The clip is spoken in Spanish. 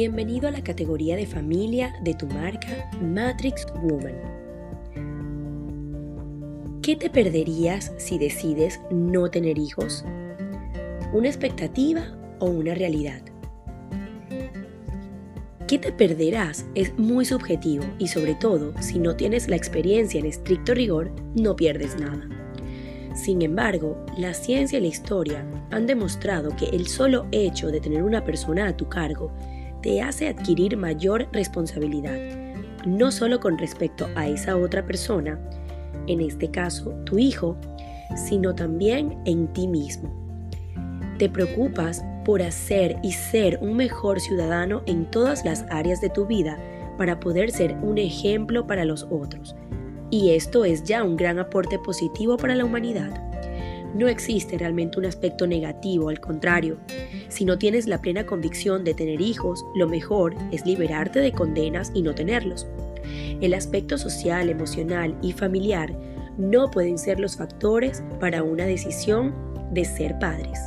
Bienvenido a la categoría de familia de tu marca Matrix Woman. ¿Qué te perderías si decides no tener hijos? ¿Una expectativa o una realidad? ¿Qué te perderás? Es muy subjetivo y sobre todo, si no tienes la experiencia en estricto rigor, no pierdes nada. Sin embargo, la ciencia y la historia han demostrado que el solo hecho de tener una persona a tu cargo te hace adquirir mayor responsabilidad, no solo con respecto a esa otra persona, en este caso tu hijo, sino también en ti mismo. Te preocupas por hacer y ser un mejor ciudadano en todas las áreas de tu vida para poder ser un ejemplo para los otros. Y esto es ya un gran aporte positivo para la humanidad. No existe realmente un aspecto negativo, al contrario. Si no tienes la plena convicción de tener hijos, lo mejor es liberarte de condenas y no tenerlos. El aspecto social, emocional y familiar no pueden ser los factores para una decisión de ser padres.